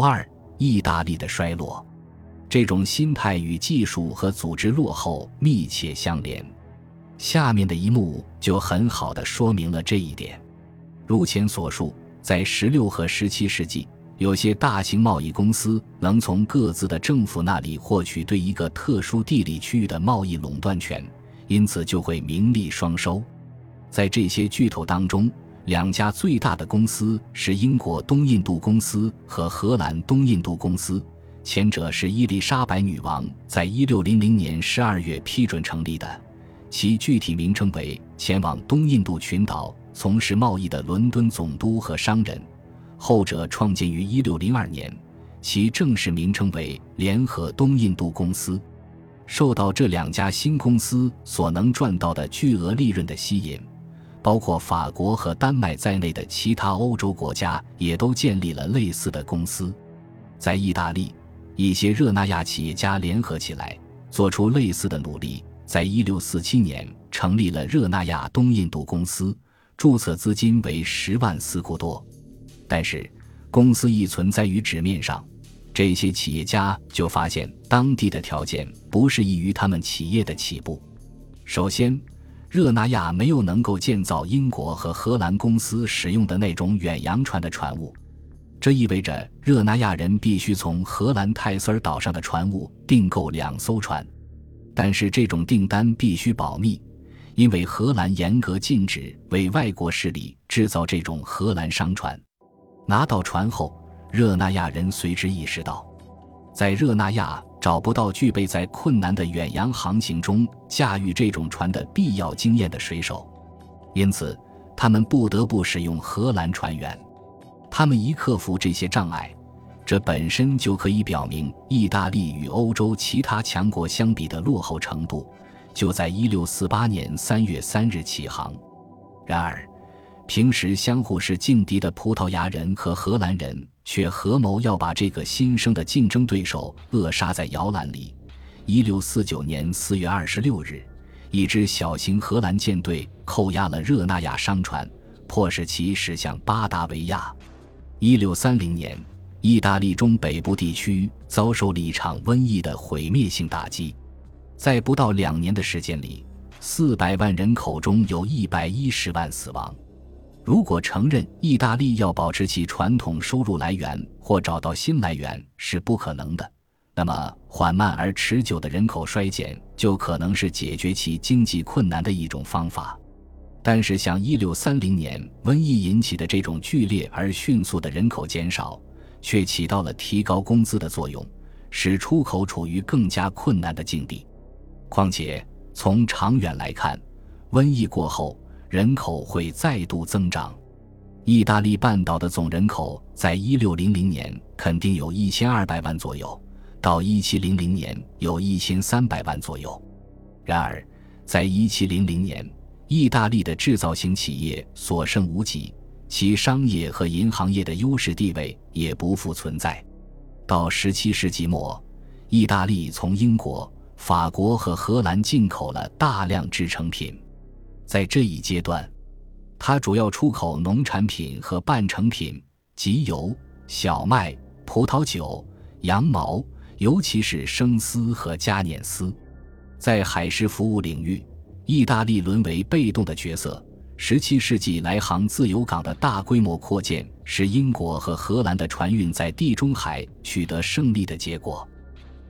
二，意大利的衰落。这种心态与技术和组织落后密切相连。下面的一幕就很好的说明了这一点。如前所述，在十六和十七世纪，有些大型贸易公司能从各自的政府那里获取对一个特殊地理区域的贸易垄断权，因此就会名利双收。在这些巨头当中，两家最大的公司是英国东印度公司和荷兰东印度公司，前者是伊丽莎白女王在一六零零年十二月批准成立的。其具体名称为前往东印度群岛从事贸易的伦敦总督和商人，后者创建于一六零二年，其正式名称为联合东印度公司。受到这两家新公司所能赚到的巨额利润的吸引，包括法国和丹麦在内的其他欧洲国家也都建立了类似的公司。在意大利，一些热那亚企业家联合起来，做出类似的努力。在一六四七年，成立了热那亚东印度公司，注册资金为十万斯库多。但是，公司一存在于纸面上，这些企业家就发现当地的条件不适宜于他们企业的起步。首先，热那亚没有能够建造英国和荷兰公司使用的那种远洋船的船坞，这意味着热那亚人必须从荷兰泰斯尔岛上的船坞订购两艘船。但是这种订单必须保密，因为荷兰严格禁止为外国势力制造这种荷兰商船。拿到船后，热那亚人随之意识到，在热那亚找不到具备在困难的远洋航行中驾驭这种船的必要经验的水手，因此他们不得不使用荷兰船员。他们一克服这些障碍。这本身就可以表明，意大利与欧洲其他强国相比的落后程度，就在1648年3月3日起航。然而，平时相互是劲敌的葡萄牙人和荷兰人却合谋要把这个新生的竞争对手扼杀在摇篮里。1649年4月26日，一支小型荷兰舰队扣押了热那亚商船，迫使其驶向巴达维亚。1630年。意大利中北部地区遭受了一场瘟疫的毁灭性打击，在不到两年的时间里，四百万人口中有一百一十万死亡。如果承认意大利要保持其传统收入来源或找到新来源是不可能的，那么缓慢而持久的人口衰减就可能是解决其经济困难的一种方法。但是，像一六三零年瘟疫引起的这种剧烈而迅速的人口减少。却起到了提高工资的作用，使出口处于更加困难的境地。况且从长远来看，瘟疫过后人口会再度增长。意大利半岛的总人口在一六零零年肯定有一千二百万左右，到一七零零年有一千三百万左右。然而，在一七零零年，意大利的制造型企业所剩无几。其商业和银行业的优势地位也不复存在。到十七世纪末，意大利从英国、法国和荷兰进口了大量制成品。在这一阶段，它主要出口农产品和半成品，即油、小麦、葡萄酒、羊毛，尤其是生丝和加捻丝。在海事服务领域，意大利沦为被动的角色。十七世纪来航自由港的大规模扩建，是英国和荷兰的船运在地中海取得胜利的结果。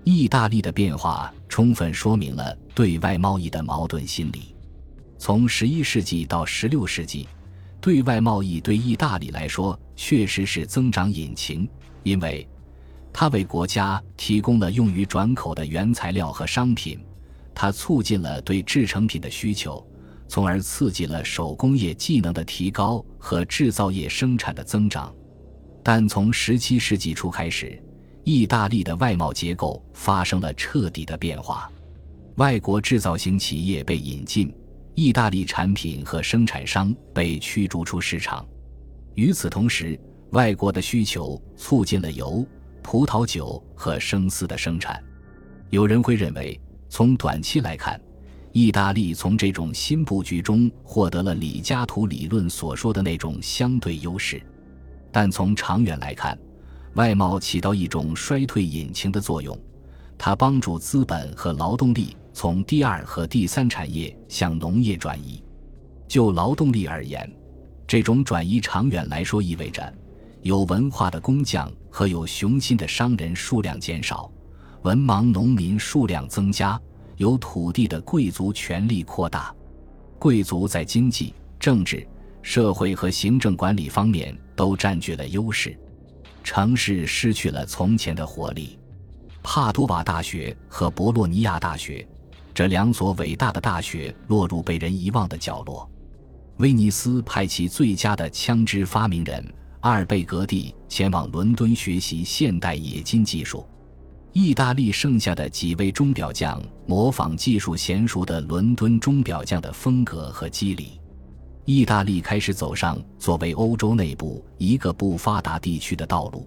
意大利的变化充分说明了对外贸易的矛盾心理。从十一世纪到十六世纪，对外贸易对意大利来说确实是增长引擎，因为它为国家提供了用于转口的原材料和商品，它促进了对制成品的需求。从而刺激了手工业技能的提高和制造业生产的增长，但从十七世纪初开始，意大利的外贸结构发生了彻底的变化，外国制造型企业被引进，意大利产品和生产商被驱逐出市场。与此同时，外国的需求促进了油、葡萄酒和生丝的生产。有人会认为，从短期来看。意大利从这种新布局中获得了李嘉图理论所说的那种相对优势，但从长远来看，外贸起到一种衰退引擎的作用，它帮助资本和劳动力从第二和第三产业向农业转移。就劳动力而言，这种转移长远来说意味着有文化的工匠和有雄心的商人数量减少，文盲农民数量增加，有土地的贵族权力扩大。贵族在经济、政治、社会和行政管理方面都占据了优势。城市失去了从前的活力。帕多瓦大学和博洛尼亚大学这两所伟大的大学落入被人遗忘的角落。威尼斯派其最佳的枪支发明人阿尔贝格蒂前往伦敦学习现代冶金技术。意大利剩下的几位钟表匠模仿技术娴熟的伦敦钟表匠的风格和机理。意大利开始走上作为欧洲内部一个不发达地区的道路。